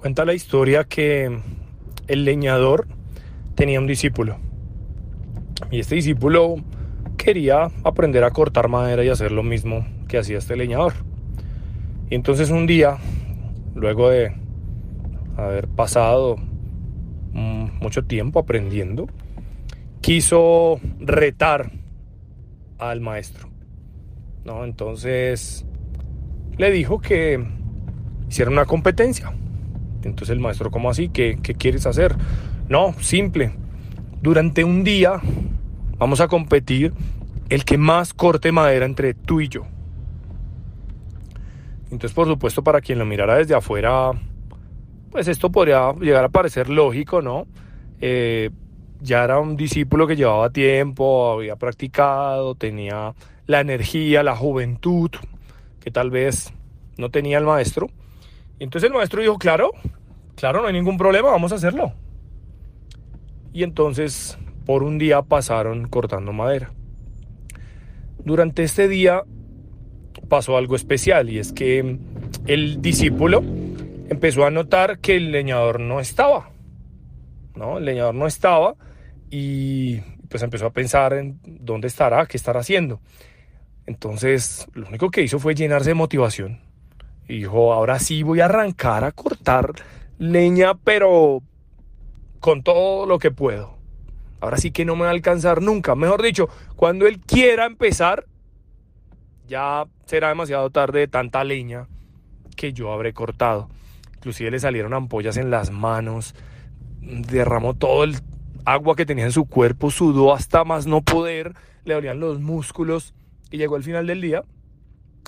Cuenta la historia que el leñador tenía un discípulo. Y este discípulo quería aprender a cortar madera y hacer lo mismo que hacía este leñador. Y entonces un día, luego de haber pasado mucho tiempo aprendiendo, quiso retar al maestro. ¿no? Entonces le dijo que hiciera una competencia. Entonces el maestro, ¿cómo así? ¿Qué, ¿Qué quieres hacer? No, simple. Durante un día vamos a competir el que más corte madera entre tú y yo. Entonces, por supuesto, para quien lo mirara desde afuera, pues esto podría llegar a parecer lógico, ¿no? Eh, ya era un discípulo que llevaba tiempo, había practicado, tenía la energía, la juventud, que tal vez no tenía el maestro. Entonces el maestro dijo, claro, claro, no hay ningún problema, vamos a hacerlo. Y entonces por un día pasaron cortando madera. Durante este día pasó algo especial y es que el discípulo empezó a notar que el leñador no estaba. ¿no? El leñador no estaba y pues empezó a pensar en dónde estará, qué estará haciendo. Entonces, lo único que hizo fue llenarse de motivación. Y dijo, ahora sí voy a arrancar a cortar leña, pero con todo lo que puedo. Ahora sí que no me va a alcanzar nunca. Mejor dicho, cuando él quiera empezar, ya será demasiado tarde de tanta leña que yo habré cortado. Inclusive le salieron ampollas en las manos, derramó todo el agua que tenía en su cuerpo, sudó hasta más no poder, le dolían los músculos y llegó al final del día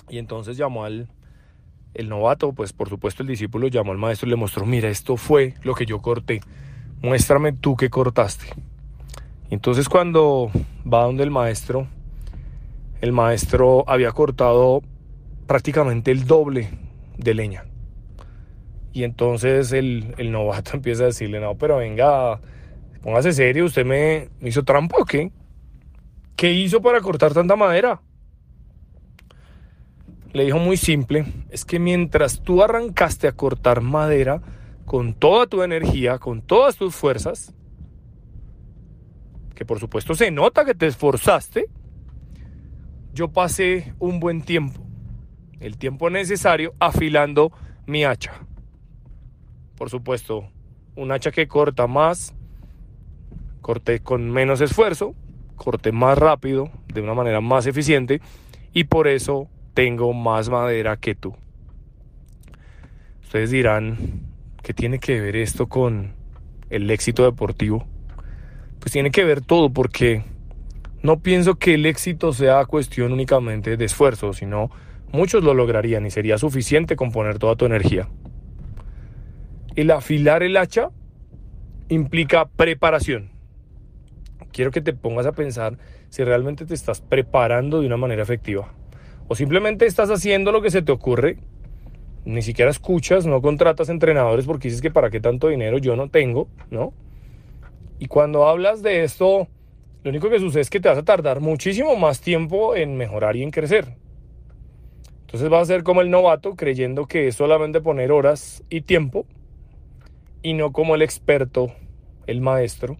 y entonces llamó al el novato, pues por supuesto el discípulo llamó al maestro y le mostró, mira, esto fue lo que yo corté, muéstrame tú qué cortaste. Entonces cuando va donde el maestro, el maestro había cortado prácticamente el doble de leña. Y entonces el, el novato empieza a decirle, no, pero venga, póngase serio, ¿usted me, hizo trampa o qué? ¿Qué hizo para cortar tanta madera? Le dijo muy simple, es que mientras tú arrancaste a cortar madera con toda tu energía, con todas tus fuerzas, que por supuesto se nota que te esforzaste, yo pasé un buen tiempo, el tiempo necesario afilando mi hacha. Por supuesto, un hacha que corta más, corté con menos esfuerzo, corté más rápido, de una manera más eficiente y por eso tengo más madera que tú. Ustedes dirán, ¿qué tiene que ver esto con el éxito deportivo? Pues tiene que ver todo porque no pienso que el éxito sea cuestión únicamente de esfuerzo, sino muchos lo lograrían y sería suficiente con poner toda tu energía. El afilar el hacha implica preparación quiero que te pongas a pensar si realmente te estás preparando de una manera efectiva. O simplemente estás haciendo lo que se te ocurre, ni siquiera escuchas, no contratas entrenadores porque dices que para qué tanto dinero yo no tengo, ¿no? Y cuando hablas de esto, lo único que sucede es que te vas a tardar muchísimo más tiempo en mejorar y en crecer. Entonces vas a ser como el novato creyendo que es solamente poner horas y tiempo y no como el experto, el maestro,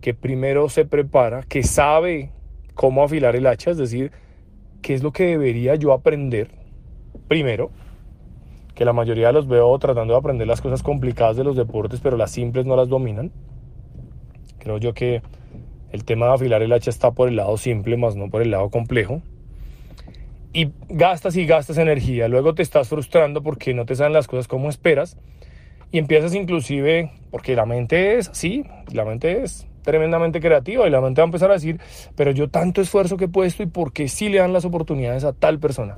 que primero se prepara, que sabe cómo afilar el hacha, es decir, qué es lo que debería yo aprender primero, que la mayoría los veo tratando de aprender las cosas complicadas de los deportes, pero las simples no las dominan. Creo yo que el tema de afilar el hacha está por el lado simple, más no por el lado complejo. Y gastas y gastas energía, luego te estás frustrando porque no te salen las cosas como esperas y empiezas inclusive, porque la mente es así, la mente es tremendamente creativa y la mente va a empezar a decir, pero yo tanto esfuerzo que he puesto y por qué sí le dan las oportunidades a tal persona.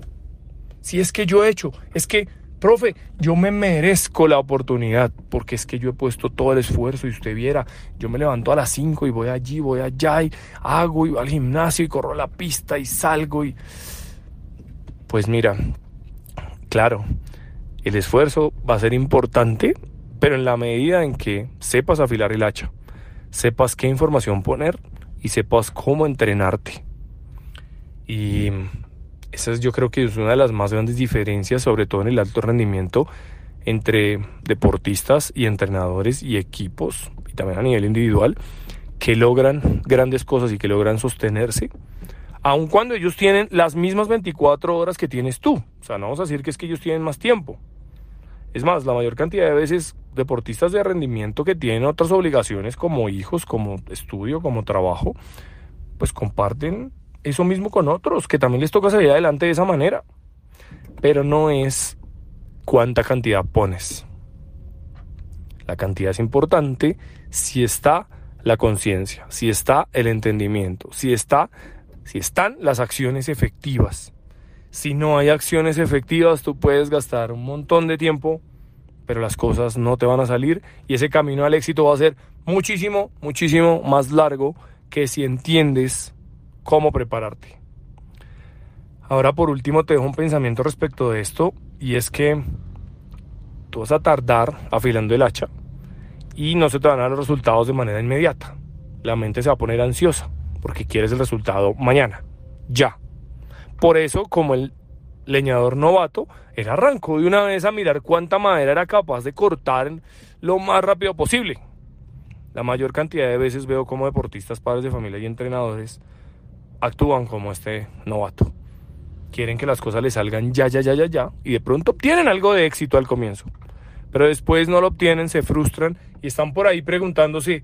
Si es que yo he hecho, es que, profe, yo me merezco la oportunidad porque es que yo he puesto todo el esfuerzo y usted viera, yo me levanto a las 5 y voy allí, voy allá y hago y voy al gimnasio y corro la pista y salgo y... Pues mira, claro, el esfuerzo va a ser importante, pero en la medida en que sepas afilar el hacha sepas qué información poner y sepas cómo entrenarte. Y esa es, yo creo que es una de las más grandes diferencias, sobre todo en el alto rendimiento, entre deportistas y entrenadores y equipos, y también a nivel individual, que logran grandes cosas y que logran sostenerse, aun cuando ellos tienen las mismas 24 horas que tienes tú. O sea, no vamos a decir que es que ellos tienen más tiempo. Es más, la mayor cantidad de veces deportistas de rendimiento que tienen otras obligaciones como hijos, como estudio, como trabajo, pues comparten eso mismo con otros, que también les toca salir adelante de esa manera. Pero no es cuánta cantidad pones. La cantidad es importante si está la conciencia, si está el entendimiento, si está si están las acciones efectivas. Si no hay acciones efectivas, tú puedes gastar un montón de tiempo, pero las cosas no te van a salir y ese camino al éxito va a ser muchísimo, muchísimo más largo que si entiendes cómo prepararte. Ahora por último te dejo un pensamiento respecto de esto y es que tú vas a tardar afilando el hacha y no se te van a dar los resultados de manera inmediata. La mente se va a poner ansiosa porque quieres el resultado mañana, ya. Por eso, como el leñador novato, él arrancó de una vez a mirar cuánta madera era capaz de cortar lo más rápido posible. La mayor cantidad de veces veo como deportistas, padres de familia y entrenadores actúan como este novato. Quieren que las cosas les salgan ya, ya, ya, ya, ya, y de pronto obtienen algo de éxito al comienzo. Pero después no lo obtienen, se frustran y están por ahí preguntándose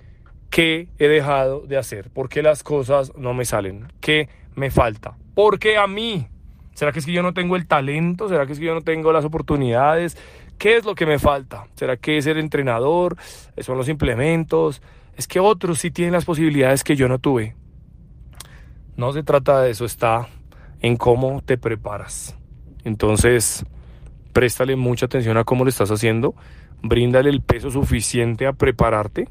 qué he dejado de hacer, por qué las cosas no me salen, qué me falta, por qué a mí. ¿Será que es que yo no tengo el talento? ¿Será que es que yo no tengo las oportunidades? ¿Qué es lo que me falta? ¿Será que es el entrenador? ¿Son los implementos? Es que otros sí tienen las posibilidades que yo no tuve. No se trata de eso, está en cómo te preparas. Entonces, préstale mucha atención a cómo lo estás haciendo, bríndale el peso suficiente a prepararte,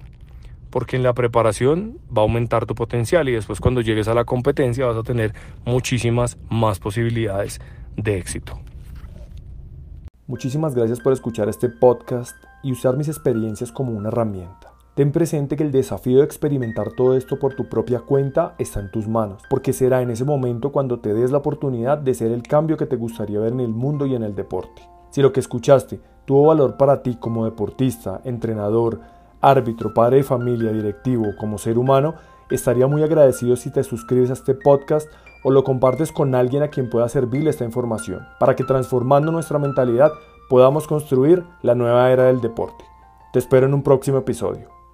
porque en la preparación va a aumentar tu potencial y después cuando llegues a la competencia vas a tener muchísimas más posibilidades de éxito. Muchísimas gracias por escuchar este podcast y usar mis experiencias como una herramienta. Ten presente que el desafío de experimentar todo esto por tu propia cuenta está en tus manos, porque será en ese momento cuando te des la oportunidad de ser el cambio que te gustaría ver en el mundo y en el deporte. Si lo que escuchaste tuvo valor para ti como deportista, entrenador, árbitro, padre de familia, directivo, como ser humano, estaría muy agradecido si te suscribes a este podcast o lo compartes con alguien a quien pueda servirle esta información, para que transformando nuestra mentalidad podamos construir la nueva era del deporte. Te espero en un próximo episodio.